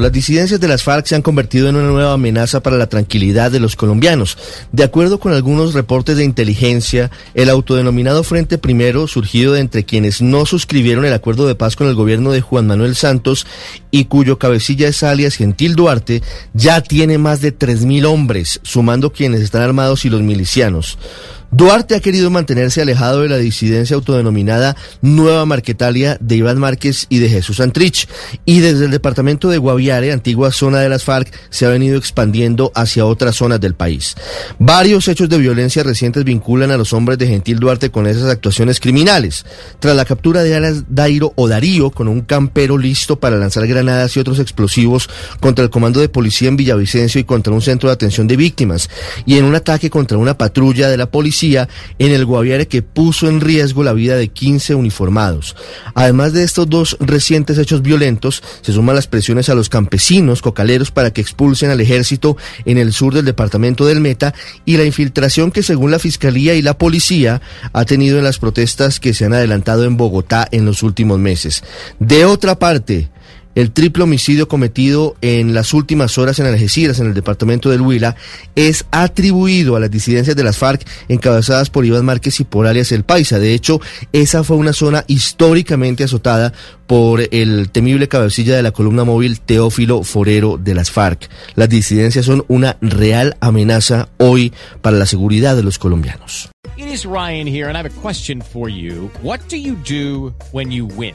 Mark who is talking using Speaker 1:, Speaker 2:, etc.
Speaker 1: Las disidencias de las FARC se han convertido en una nueva amenaza para la tranquilidad de los colombianos. De acuerdo con algunos reportes de inteligencia, el autodenominado Frente Primero, surgido de entre quienes no suscribieron el acuerdo de paz con el gobierno de Juan Manuel Santos y cuyo cabecilla es alias Gentil Duarte, ya tiene más de 3.000 hombres, sumando quienes están armados y los milicianos. Duarte ha querido mantenerse alejado de la disidencia autodenominada Nueva Marquetalia de Iván Márquez y de Jesús Antrich, y desde el departamento de Guaviare, antigua zona de las FARC, se ha venido expandiendo hacia otras zonas del país. Varios hechos de violencia recientes vinculan a los hombres de Gentil Duarte con esas actuaciones criminales. Tras la captura de Alas Dairo o Darío con un campero listo para lanzar granadas y otros explosivos contra el comando de policía en Villavicencio y contra un centro de atención de víctimas, y en un ataque contra una patrulla de la policía, en el Guaviare que puso en riesgo la vida de 15 uniformados. Además de estos dos recientes hechos violentos, se suman las presiones a los campesinos cocaleros para que expulsen al ejército en el sur del departamento del Meta y la infiltración que según la Fiscalía y la Policía ha tenido en las protestas que se han adelantado en Bogotá en los últimos meses. De otra parte, el triple homicidio cometido en las últimas horas en Algeciras, en el departamento del Huila, es atribuido a las disidencias de las FARC encabezadas por Iván Márquez y por alias El Paisa. De hecho, esa fue una zona históricamente azotada por el temible cabecilla de la columna móvil Teófilo Forero de las FARC. Las disidencias son una real amenaza hoy para la seguridad de los colombianos.
Speaker 2: It is Ryan here and I have a question for you. What do you do when you win?